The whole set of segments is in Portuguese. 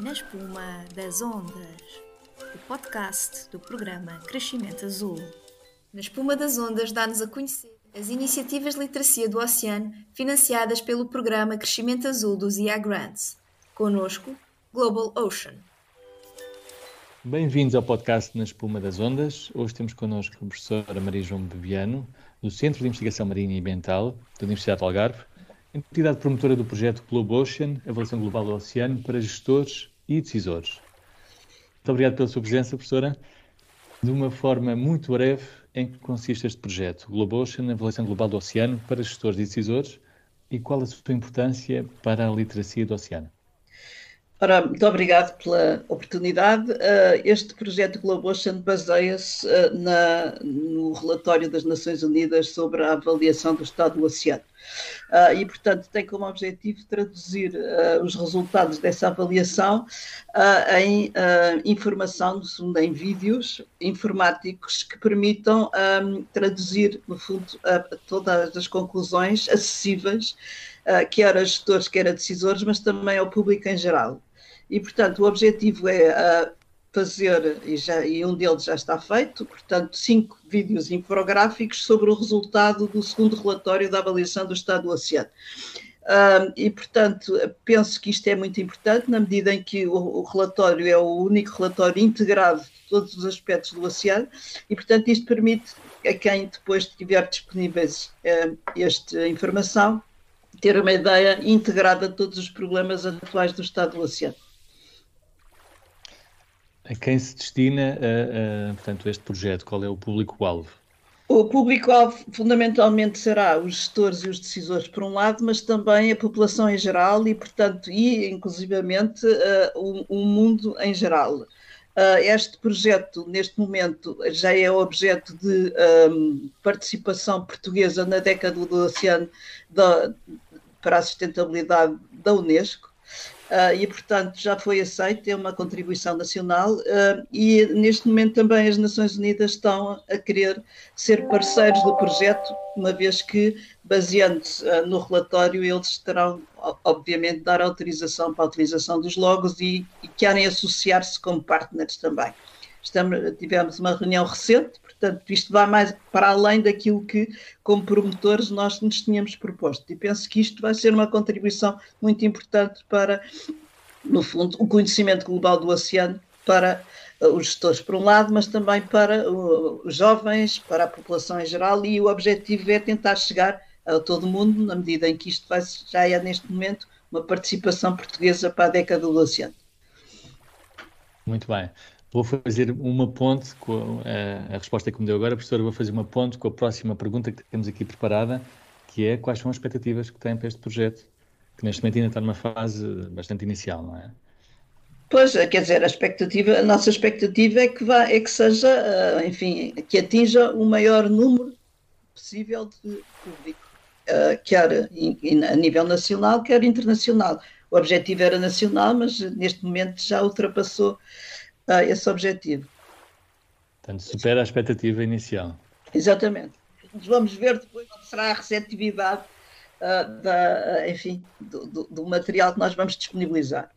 Na espuma das ondas, o podcast do programa Crescimento Azul. Na espuma das ondas dá-nos a conhecer as iniciativas de literacia do oceano financiadas pelo programa Crescimento Azul dos IA Grants. Conosco, Global Ocean. Bem-vindos ao podcast Na Espuma das Ondas. Hoje temos connosco a professora Maria João Bebiano, do Centro de Investigação Marinha e Ambiental da Universidade de Algarve, entidade promotora do projeto Globe Ocean, Avaliação Global do Oceano para Gestores e Decisores. Muito obrigado pela sua presença, professora. De uma forma muito breve, em que consiste este projeto Globe Ocean, Avaliação Global do Oceano para Gestores e Decisores e qual a sua importância para a literacia do oceano? Ora, muito obrigado pela oportunidade. Uh, este projeto Globo Ocean baseia-se uh, no relatório das Nações Unidas sobre a avaliação do estado do oceano. Uh, e, portanto, tem como objetivo traduzir os resultados dessa avaliação em informação, no fundo, em vídeos informáticos que permitam um, traduzir, no fundo, todas as conclusões acessíveis, quer a gestores, quer a decisores, mas também ao público em geral. E, portanto, o objetivo é uh, fazer, e, já, e um deles já está feito, portanto, cinco vídeos infográficos sobre o resultado do segundo relatório da avaliação do estado do oceano. Uh, e, portanto, penso que isto é muito importante, na medida em que o, o, relatório é o único relatório integrado de todos os aspectos do oceano, e, portanto, isto permite a quem depois tiver disponíveis uh, esta informação ter uma ideia integrada de todos os problemas atuais do estado do oceano. A quem se destina a, a, portanto, este projeto? Qual é o público-alvo? O público-alvo fundamentalmente será os gestores e os decisores, por um lado, mas também a população em geral e, portanto, e inclusivamente uh, o, o, mundo em geral. Uh, este projeto, neste momento, já é objeto de um, participação portuguesa na década do oceano da, para a sustentabilidade da Unesco uh, e, portanto, já foi aceito, é uma contribuição nacional uh, e, neste momento, também as Nações Unidas estão a querer ser parceiros do projeto, uma vez que, baseando-se uh, no relatório, eles terão, obviamente, dar autorização para a utilização dos logos e, e querem associar-se como partners também. Estamos, tivemos uma reunião recente, portanto, isto vai mais para além daquilo que, como promotores, nós nos tínhamos proposto. E penso que isto vai ser uma contribuição muito importante para, no fundo, o conhecimento global do oceano para uh, os gestores, por um lado, mas também para os jovens, para a população em geral, e o objetivo é tentar chegar a todo mundo, na medida em que isto vai, já é, neste momento, uma participação portuguesa para a década do oceano. Muito bem. Vou fazer uma ponte com a, a, resposta que me deu agora, professora. Vou fazer uma ponte com a próxima pergunta que temos aqui preparada, que é quais são as expectativas que tem para este projeto, que neste momento ainda está numa fase bastante inicial, não é? Pois, quer dizer, a expectativa, a nossa expectativa é que, vá, é que seja, eh, enfim, que atinja o maior número possível de público, eh, quer a nível nacional, quer internacional. O objetivo era nacional, mas neste momento já ultrapassou uh, esse objetivo. Portanto, supera a expectativa inicial. Exatamente. Vamos ver depois qual será a receptividade uh, da, enfim, do, do, do, material que nós vamos disponibilizar.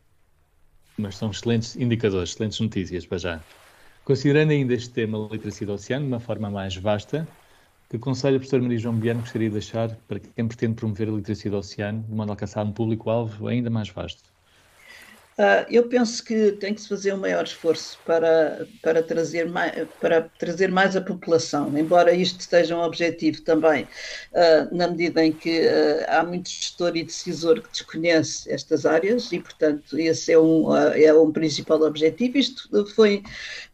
Mas são excelentes indicadores, excelentes notícias para já. Considerando ainda este tema literacia do oceano de uma forma mais vasta, que conselho a professora Maria João Biano gostaria de deixar para quem pretende promover a literacia do oceano de modo a alcançar um público-alvo ainda mais vasto? Uh, eu penso que tem que se fazer um maior esforço para, para, trazer mais, para trazer mais a população, embora isto esteja um objetivo também, uh, na medida em que uh, há muito gestor e decisor que desconhece estas áreas e, portanto, esse é um, é um principal objetivo. Isto foi,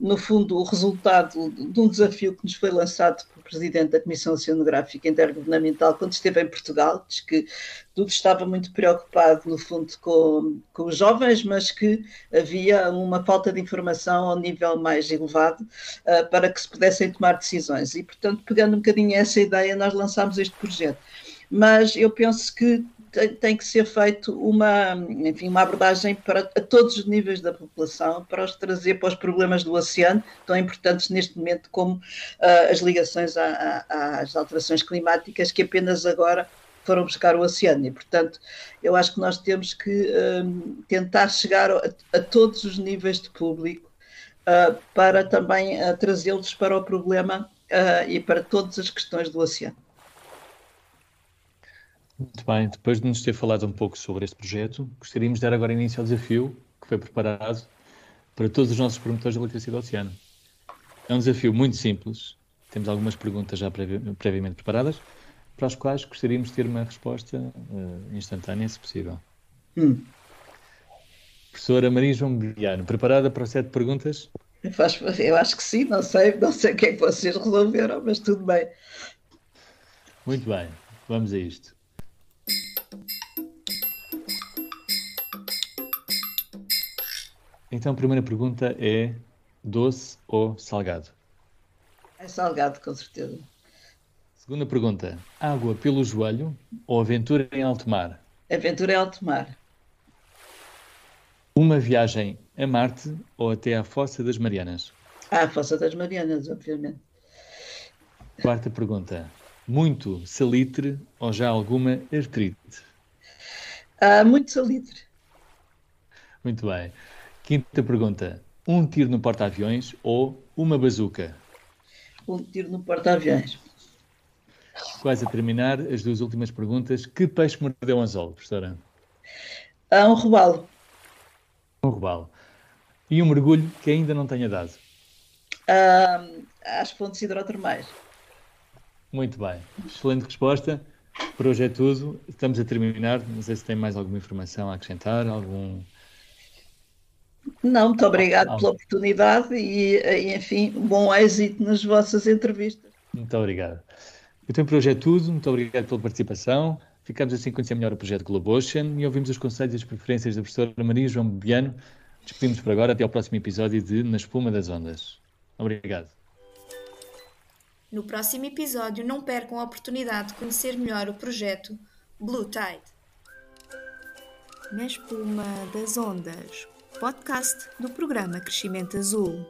no fundo, o resultado de um desafio que nos foi lançado pelo Presidente da Comissão Oceanográfica Intergovernamental quando esteve em Portugal, diz que tudo estava muito preocupado, no fundo, com, com os jovens, mas que havia uma falta de informação ao nível mais elevado uh, para que se pudessem tomar decisões. E, portanto, pegando um bocadinho essa ideia, nós lançámos este projeto. Mas eu penso que tem, que ser feito uma, enfim, uma abordagem para a todos os níveis da população, para os trazer para os problemas do oceano, tão importantes neste momento como uh, as ligações a, a, às alterações climáticas, que apenas agora foram buscar o oceano. E, portanto, eu acho que nós temos que um, tentar chegar a, a, todos os níveis de público uh, para também uh, trazê-los para o problema uh, e para todas as questões do oceano. Muito bem, depois de nos ter falado um pouco sobre este projeto, gostaríamos de dar agora início ao desafio que foi preparado para todos os nossos promotores de eletricidade do oceano. É um desafio muito simples, temos algumas perguntas já previ previamente preparadas, para as quais gostaríamos de ter uma resposta uh, instantânea, se possível. Hum. Professora Maria João Biano, preparada para sete perguntas? Eu acho que sim, não sei, não sei o que é que vocês resolveram, mas tudo bem. Muito bem, vamos a isto. Então, a primeira pergunta é doce ou salgado? É salgado, com certeza. Segunda pergunta: água pelo joelho ou aventura em alto mar? Aventura em alto mar. Uma viagem a Marte ou até à Fossa das Marianas? À Fossa das Marianas, obviamente. Quarta pergunta: muito salitre ou já alguma artrite? Ah, muito salitre. Muito bem. Quinta pergunta: um tiro no porta-aviões ou uma bazuca? Um tiro no porta-aviões. Quase a terminar, as duas últimas perguntas. Que peixe mordeu um anzol, professora? Ah, um robalo. Um robalo. E um mergulho que ainda não tenha dado? Ah, às fontes hidrotermais. Muito bem. Excelente resposta. Por hoje é tudo. Estamos a terminar. Não sei se tem mais alguma informação a acrescentar, algum não, muito obrigado ah, pela oportunidade e, enfim, bom êxito nas vossas entrevistas. Muito obrigado. Então, por hoje é tudo. Muito obrigado pela participação. Ficamos assim a conhecer melhor o projeto Globo Ocean e ouvimos os conselhos e as preferências da professora Maria João Biano. Despedimos por agora. Até ao próximo episódio de Na Espuma das Ondas. Obrigado. No próximo episódio, não percam a oportunidade de conhecer melhor o projeto Blue Tide. Na Espuma das Ondas podcast do programa Crescimento Azul.